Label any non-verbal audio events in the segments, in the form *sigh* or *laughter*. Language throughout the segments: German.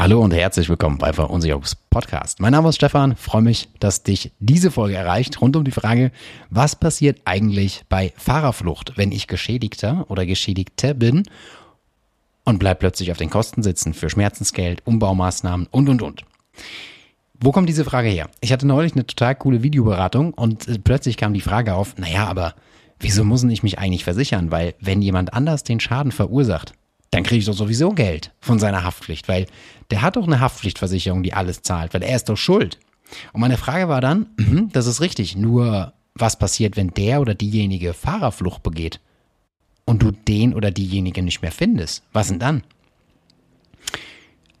Hallo und herzlich willkommen bei Verunsicherungs Podcast. Mein Name ist Stefan, freue mich, dass dich diese Folge erreicht rund um die Frage, was passiert eigentlich bei Fahrerflucht, wenn ich Geschädigter oder Geschädigte bin und bleib plötzlich auf den Kosten sitzen für Schmerzensgeld, Umbaumaßnahmen und und und. Wo kommt diese Frage her? Ich hatte neulich eine total coole Videoberatung und äh, plötzlich kam die Frage auf, naja, aber wieso muss ich mich eigentlich versichern? Weil wenn jemand anders den Schaden verursacht, dann kriege ich doch sowieso Geld von seiner Haftpflicht, weil der hat doch eine Haftpflichtversicherung, die alles zahlt, weil er ist doch schuld. Und meine Frage war dann, mhm, das ist richtig, nur was passiert, wenn der oder diejenige Fahrerflucht begeht und du den oder diejenige nicht mehr findest? Was denn dann?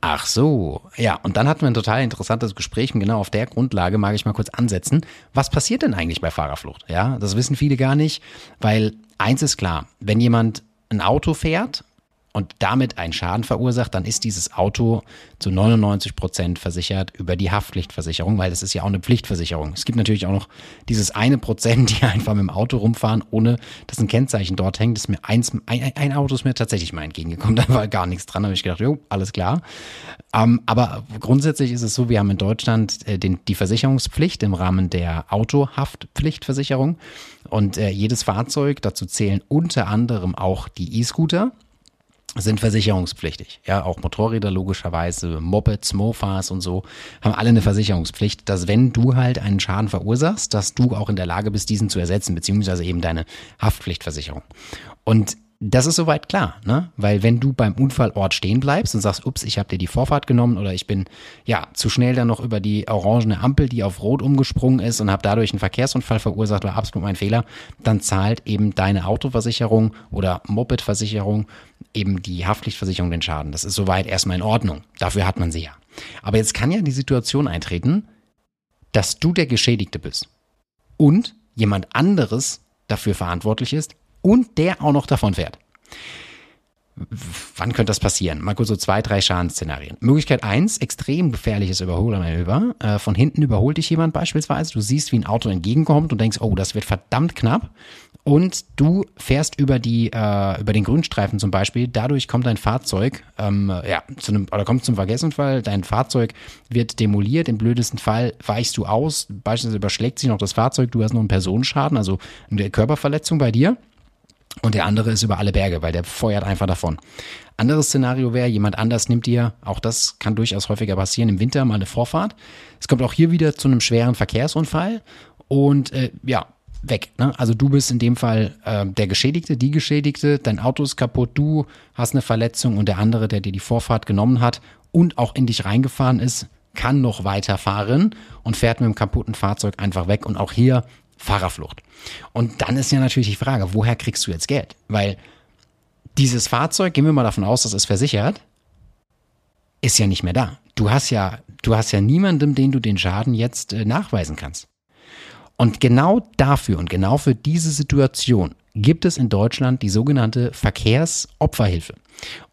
Ach so, ja, und dann hatten wir ein total interessantes Gespräch und genau auf der Grundlage mag ich mal kurz ansetzen. Was passiert denn eigentlich bei Fahrerflucht? Ja, das wissen viele gar nicht, weil eins ist klar, wenn jemand ein Auto fährt und damit einen Schaden verursacht, dann ist dieses Auto zu 99 Prozent versichert über die Haftpflichtversicherung, weil das ist ja auch eine Pflichtversicherung. Es gibt natürlich auch noch dieses eine Prozent, die einfach mit dem Auto rumfahren, ohne dass ein Kennzeichen dort hängt. Das mir eins, ein, ein Auto ist mir tatsächlich mal entgegengekommen, *laughs* da war gar nichts dran, da habe ich gedacht, jo, alles klar. Ähm, aber grundsätzlich ist es so, wir haben in Deutschland äh, den, die Versicherungspflicht im Rahmen der Autohaftpflichtversicherung und äh, jedes Fahrzeug, dazu zählen unter anderem auch die E-Scooter sind versicherungspflichtig. Ja, auch Motorräder logischerweise, Mopeds, Mofas und so haben alle eine Versicherungspflicht, dass wenn du halt einen Schaden verursachst, dass du auch in der Lage bist, diesen zu ersetzen, beziehungsweise eben deine Haftpflichtversicherung. Und das ist soweit klar, ne? Weil wenn du beim Unfallort stehen bleibst und sagst, ups, ich habe dir die Vorfahrt genommen oder ich bin ja zu schnell dann noch über die orangene Ampel, die auf Rot umgesprungen ist und habe dadurch einen Verkehrsunfall verursacht, war absolut mein Fehler, dann zahlt eben deine Autoversicherung oder Mopedversicherung eben die Haftpflichtversicherung den Schaden. Das ist soweit erstmal in Ordnung. Dafür hat man sie ja. Aber jetzt kann ja die Situation eintreten, dass du der Geschädigte bist und jemand anderes dafür verantwortlich ist, und der auch noch davon fährt. Wann könnte das passieren? Mal kurz so zwei, drei Schadensszenarien. Möglichkeit eins: extrem gefährliches Überholmanöver. Äh, von hinten überholt dich jemand beispielsweise. Du siehst, wie ein Auto entgegenkommt und denkst, oh, das wird verdammt knapp. Und du fährst über die äh, über den Grünstreifen zum Beispiel. Dadurch kommt dein Fahrzeug ähm, ja zu einem oder kommt zum Verkehrsunfall. Dein Fahrzeug wird demoliert. Im blödesten Fall weichst du aus. Beispielsweise überschlägt sich noch das Fahrzeug. Du hast noch einen Personenschaden, also eine Körperverletzung bei dir. Und der andere ist über alle Berge, weil der feuert einfach davon. Anderes Szenario wäre, jemand anders nimmt dir, auch das kann durchaus häufiger passieren, im Winter mal eine Vorfahrt. Es kommt auch hier wieder zu einem schweren Verkehrsunfall und äh, ja, weg. Ne? Also du bist in dem Fall äh, der Geschädigte, die Geschädigte, dein Auto ist kaputt, du hast eine Verletzung und der andere, der dir die Vorfahrt genommen hat und auch in dich reingefahren ist, kann noch weiterfahren und fährt mit dem kaputten Fahrzeug einfach weg. Und auch hier Fahrerflucht. Und dann ist ja natürlich die Frage, woher kriegst du jetzt Geld? Weil dieses Fahrzeug, gehen wir mal davon aus, dass es versichert, ist ja nicht mehr da. Du hast ja, du hast ja niemandem, den du den Schaden jetzt äh, nachweisen kannst. Und genau dafür und genau für diese Situation gibt es in Deutschland die sogenannte Verkehrsopferhilfe.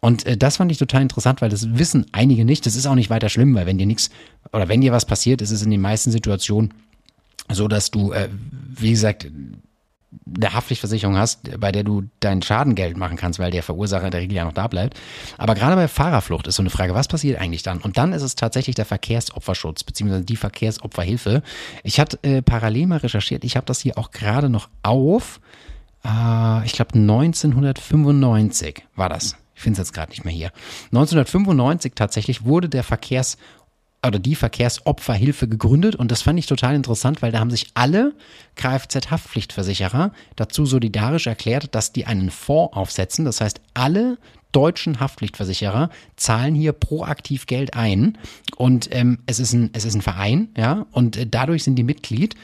Und äh, das fand ich total interessant, weil das wissen einige nicht. Das ist auch nicht weiter schlimm, weil wenn dir nichts oder wenn dir was passiert, ist es in den meisten Situationen so dass du, äh, wie gesagt, eine Haftpflichtversicherung hast, bei der du dein Schadengeld machen kannst, weil der Verursacher in der Regel ja noch da bleibt. Aber gerade bei Fahrerflucht ist so eine Frage, was passiert eigentlich dann? Und dann ist es tatsächlich der Verkehrsopferschutz beziehungsweise die Verkehrsopferhilfe. Ich hatte äh, parallel mal recherchiert, ich habe das hier auch gerade noch auf. Äh, ich glaube 1995 war das. Ich finde es jetzt gerade nicht mehr hier. 1995 tatsächlich wurde der Verkehrs oder die Verkehrsopferhilfe gegründet und das fand ich total interessant, weil da haben sich alle Kfz-Haftpflichtversicherer dazu solidarisch erklärt, dass die einen Fonds aufsetzen. Das heißt, alle deutschen Haftpflichtversicherer zahlen hier proaktiv Geld ein und ähm, es ist ein es ist ein Verein, ja, und äh, dadurch sind die Mitglied.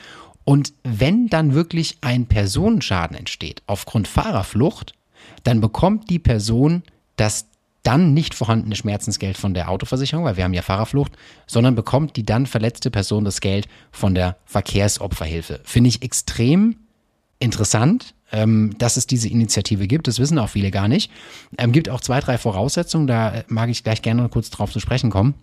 Und wenn dann wirklich ein Personenschaden entsteht aufgrund Fahrerflucht, dann bekommt die Person das dann nicht vorhandene Schmerzensgeld von der Autoversicherung, weil wir haben ja Fahrerflucht, sondern bekommt die dann verletzte Person das Geld von der Verkehrsopferhilfe. Finde ich extrem interessant, ähm, dass es diese Initiative gibt. Das wissen auch viele gar nicht. Ähm, gibt auch zwei, drei Voraussetzungen, da mag ich gleich gerne kurz drauf zu sprechen kommen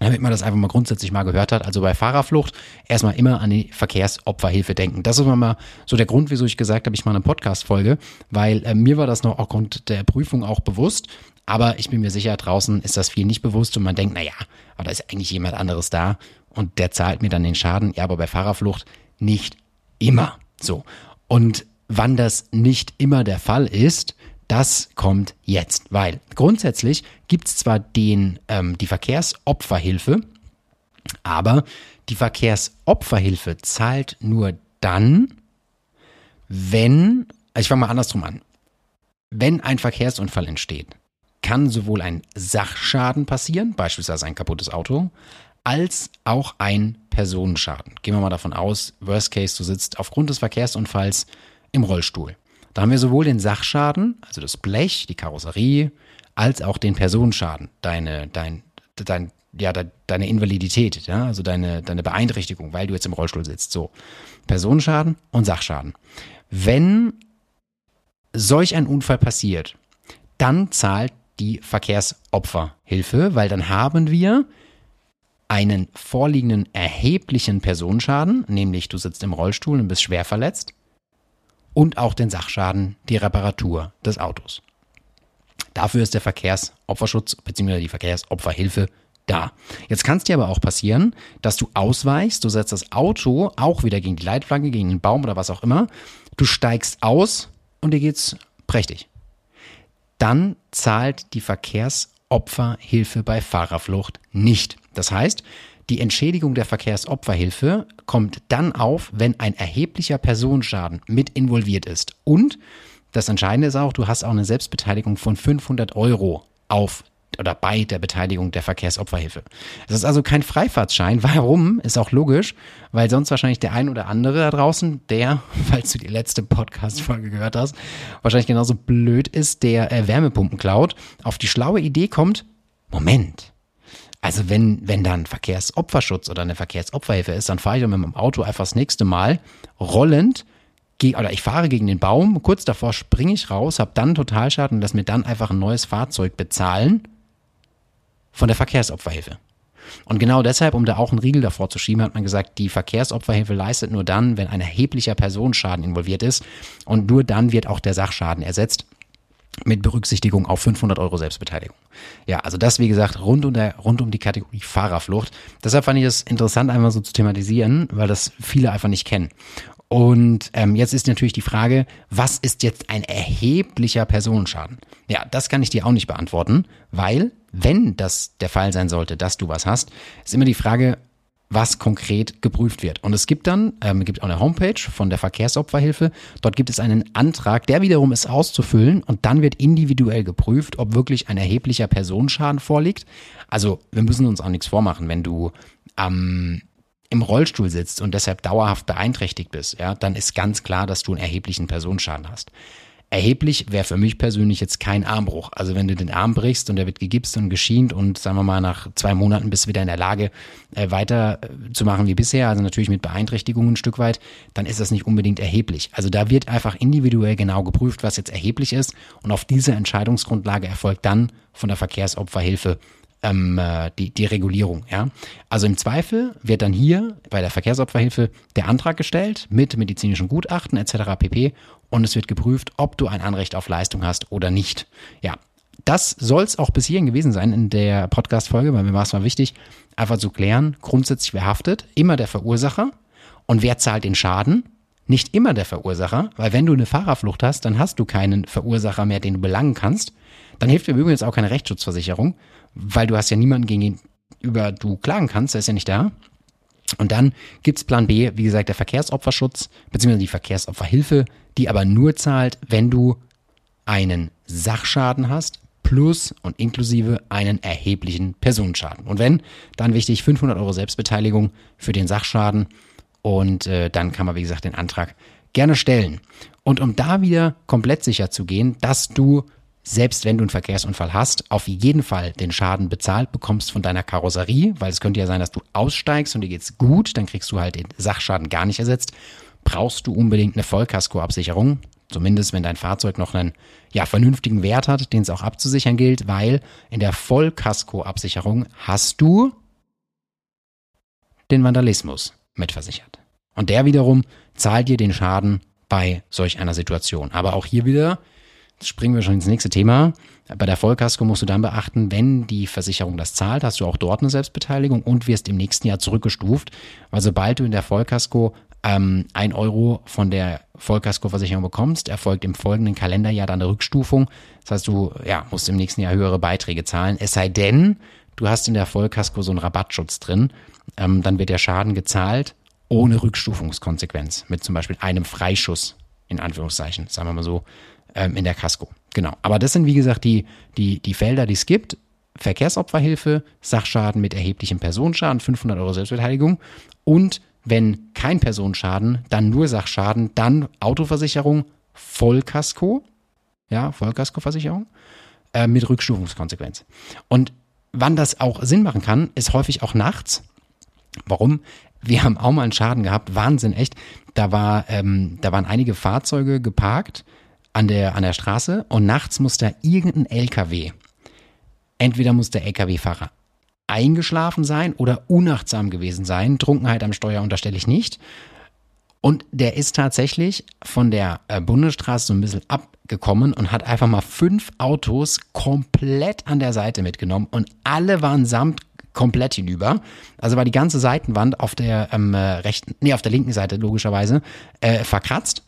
damit man das einfach mal grundsätzlich mal gehört hat. Also bei Fahrerflucht erstmal immer an die Verkehrsopferhilfe denken. Das ist mal so der Grund, wieso ich gesagt habe, ich mache eine Podcast-Folge, weil äh, mir war das noch aufgrund der Prüfung auch bewusst. Aber ich bin mir sicher, draußen ist das viel nicht bewusst und man denkt, naja, aber da ist eigentlich jemand anderes da und der zahlt mir dann den Schaden. Ja, aber bei Fahrerflucht nicht immer. So. Und wann das nicht immer der Fall ist, das kommt jetzt, weil grundsätzlich gibt es zwar den, ähm, die Verkehrsopferhilfe, aber die Verkehrsopferhilfe zahlt nur dann, wenn, also ich fange mal andersrum an, wenn ein Verkehrsunfall entsteht, kann sowohl ein Sachschaden passieren, beispielsweise ein kaputtes Auto, als auch ein Personenschaden. Gehen wir mal davon aus, Worst Case, du sitzt aufgrund des Verkehrsunfalls im Rollstuhl. Da haben wir sowohl den Sachschaden, also das Blech, die Karosserie, als auch den Personenschaden, deine, dein, dein, ja, deine Invalidität, ja, also deine, deine Beeinträchtigung, weil du jetzt im Rollstuhl sitzt. So. Personenschaden und Sachschaden. Wenn solch ein Unfall passiert, dann zahlt die Verkehrsopferhilfe, weil dann haben wir einen vorliegenden erheblichen Personenschaden, nämlich du sitzt im Rollstuhl und bist schwer verletzt, und auch den Sachschaden, die Reparatur des Autos. Dafür ist der Verkehrsopferschutz bzw. die Verkehrsopferhilfe da. Jetzt kann es dir aber auch passieren, dass du ausweichst, du setzt das Auto auch wieder gegen die Leitplanke, gegen den Baum oder was auch immer, du steigst aus und dir geht's prächtig. Dann zahlt die Verkehrsopferhilfe bei Fahrerflucht nicht. Das heißt, die Entschädigung der Verkehrsopferhilfe kommt dann auf, wenn ein erheblicher Personenschaden mit involviert ist. Und das Entscheidende ist auch, du hast auch eine Selbstbeteiligung von 500 Euro auf oder bei der Beteiligung der Verkehrsopferhilfe. Das ist also kein Freifahrtschein. *laughs* Warum? Ist auch logisch, weil sonst wahrscheinlich der ein oder andere da draußen, der, *laughs* falls du die letzte Podcast-Folge gehört hast, wahrscheinlich genauso blöd ist, der äh, Wärmepumpen klaut, auf die schlaue Idee kommt, Moment, also wenn, wenn da ein Verkehrsopferschutz oder eine Verkehrsopferhilfe ist, dann fahre ich doch mit meinem Auto einfach das nächste Mal rollend oder ich fahre gegen den Baum, kurz davor springe ich raus, habe dann Totalschaden und lass mir dann einfach ein neues Fahrzeug bezahlen von der Verkehrsopferhilfe. Und genau deshalb, um da auch einen Riegel davor zu schieben, hat man gesagt, die Verkehrsopferhilfe leistet nur dann, wenn ein erheblicher Personenschaden involviert ist und nur dann wird auch der Sachschaden ersetzt mit Berücksichtigung auf 500 Euro Selbstbeteiligung. Ja, also das, wie gesagt, rund um, der, rund um die Kategorie Fahrerflucht. Deshalb fand ich es interessant, einmal so zu thematisieren, weil das viele einfach nicht kennen. Und ähm, jetzt ist natürlich die Frage, was ist jetzt ein erheblicher Personenschaden? Ja, das kann ich dir auch nicht beantworten, weil wenn das der Fall sein sollte, dass du was hast, ist immer die Frage, was konkret geprüft wird. Und es gibt dann, ähm, gibt auch eine Homepage von der Verkehrsopferhilfe. Dort gibt es einen Antrag, der wiederum ist auszufüllen und dann wird individuell geprüft, ob wirklich ein erheblicher Personenschaden vorliegt. Also wir müssen uns auch nichts vormachen, wenn du ähm, im Rollstuhl sitzt und deshalb dauerhaft beeinträchtigt bist, ja, dann ist ganz klar, dass du einen erheblichen Personenschaden hast. Erheblich wäre für mich persönlich jetzt kein Armbruch. Also wenn du den Arm brichst und der wird gegipst und geschient und sagen wir mal nach zwei Monaten bist du wieder in der Lage äh, weiter äh, zu machen wie bisher, also natürlich mit Beeinträchtigungen ein Stück weit, dann ist das nicht unbedingt erheblich. Also da wird einfach individuell genau geprüft, was jetzt erheblich ist und auf diese Entscheidungsgrundlage erfolgt dann von der Verkehrsopferhilfe ähm, äh, die, die Regulierung. Ja? Also im Zweifel wird dann hier bei der Verkehrsopferhilfe der Antrag gestellt mit medizinischen Gutachten etc. pp. Und es wird geprüft, ob du ein Anrecht auf Leistung hast oder nicht. Ja, das soll es auch bis hierhin gewesen sein in der Podcast-Folge, weil mir war es mal wichtig, einfach zu klären, grundsätzlich wer haftet, immer der Verursacher und wer zahlt den Schaden, nicht immer der Verursacher, weil wenn du eine Fahrerflucht hast, dann hast du keinen Verursacher mehr, den du belangen kannst. Dann hilft dir übrigens auch keine Rechtsschutzversicherung, weil du hast ja niemanden, gegen über du klagen kannst, der ist ja nicht da. Und dann gibt's Plan B, wie gesagt, der Verkehrsopferschutz, beziehungsweise die Verkehrsopferhilfe, die aber nur zahlt, wenn du einen Sachschaden hast, plus und inklusive einen erheblichen Personenschaden. Und wenn, dann wichtig 500 Euro Selbstbeteiligung für den Sachschaden und äh, dann kann man, wie gesagt, den Antrag gerne stellen. Und um da wieder komplett sicher zu gehen, dass du selbst wenn du einen Verkehrsunfall hast, auf jeden Fall den Schaden bezahlt bekommst von deiner Karosserie, weil es könnte ja sein, dass du aussteigst und dir geht's gut, dann kriegst du halt den Sachschaden gar nicht ersetzt. Brauchst du unbedingt eine Vollkaskoabsicherung, zumindest wenn dein Fahrzeug noch einen ja, vernünftigen Wert hat, den es auch abzusichern gilt, weil in der Vollkaskoabsicherung hast du den Vandalismus mitversichert. Und der wiederum zahlt dir den Schaden bei solch einer Situation. Aber auch hier wieder springen wir schon ins nächste Thema. Bei der Vollkasko musst du dann beachten, wenn die Versicherung das zahlt, hast du auch dort eine Selbstbeteiligung und wirst im nächsten Jahr zurückgestuft. Weil sobald du in der Vollkasko ähm, ein Euro von der Vollkaskoversicherung bekommst, erfolgt im folgenden Kalenderjahr dann eine Rückstufung. Das heißt, du ja, musst im nächsten Jahr höhere Beiträge zahlen. Es sei denn, du hast in der Vollkasko so einen Rabattschutz drin. Ähm, dann wird der Schaden gezahlt ohne Rückstufungskonsequenz. Mit zum Beispiel einem Freischuss, in Anführungszeichen, sagen wir mal so, ähm, in der Kasko. Genau. Aber das sind, wie gesagt, die, die, die Felder, die es gibt. Verkehrsopferhilfe, Sachschaden mit erheblichem Personenschaden, 500 Euro Selbstbeteiligung und wenn kein Personenschaden, dann nur Sachschaden, dann Autoversicherung, Vollkasko, ja, Vollkaskoversicherung, äh, mit Rückstufungskonsequenz. Und wann das auch Sinn machen kann, ist häufig auch nachts. Warum? Wir haben auch mal einen Schaden gehabt, Wahnsinn, echt. Da, war, ähm, da waren einige Fahrzeuge geparkt an der, an der Straße und nachts muss da irgendein LKW, entweder muss der LKW-Fahrer eingeschlafen sein oder unachtsam gewesen sein. Trunkenheit am Steuer unterstelle ich nicht. Und der ist tatsächlich von der äh, Bundesstraße so ein bisschen abgekommen und hat einfach mal fünf Autos komplett an der Seite mitgenommen und alle waren samt komplett hinüber. Also war die ganze Seitenwand auf der ähm, äh, rechten, nee, auf der linken Seite logischerweise äh, verkratzt.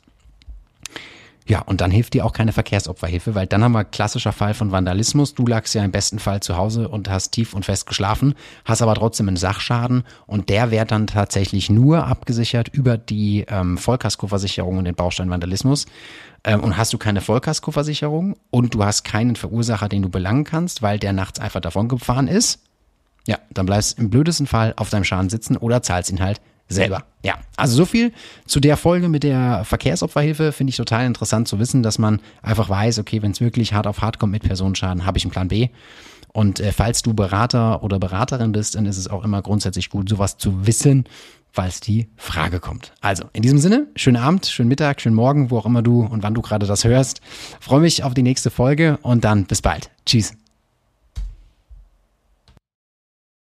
Ja, und dann hilft dir auch keine Verkehrsopferhilfe, weil dann haben wir klassischer Fall von Vandalismus. Du lagst ja im besten Fall zu Hause und hast tief und fest geschlafen, hast aber trotzdem einen Sachschaden und der wird dann tatsächlich nur abgesichert über die ähm, Vollkaskoversicherung und den Baustein Vandalismus. Ähm, und hast du keine Vollkaskoversicherung und du hast keinen Verursacher, den du belangen kannst, weil der nachts einfach davon gefahren ist, ja, dann bleibst im blödesten Fall auf deinem Schaden sitzen oder zahlst ihn halt selber. Ja, also so viel zu der Folge mit der Verkehrsopferhilfe. Finde ich total interessant zu wissen, dass man einfach weiß, okay, wenn es wirklich hart auf hart kommt mit Personenschaden, habe ich einen Plan B. Und äh, falls du Berater oder Beraterin bist, dann ist es auch immer grundsätzlich gut, sowas zu wissen, falls die Frage kommt. Also, in diesem Sinne, schönen Abend, schönen Mittag, schönen Morgen, wo auch immer du und wann du gerade das hörst. Freue mich auf die nächste Folge und dann bis bald. Tschüss.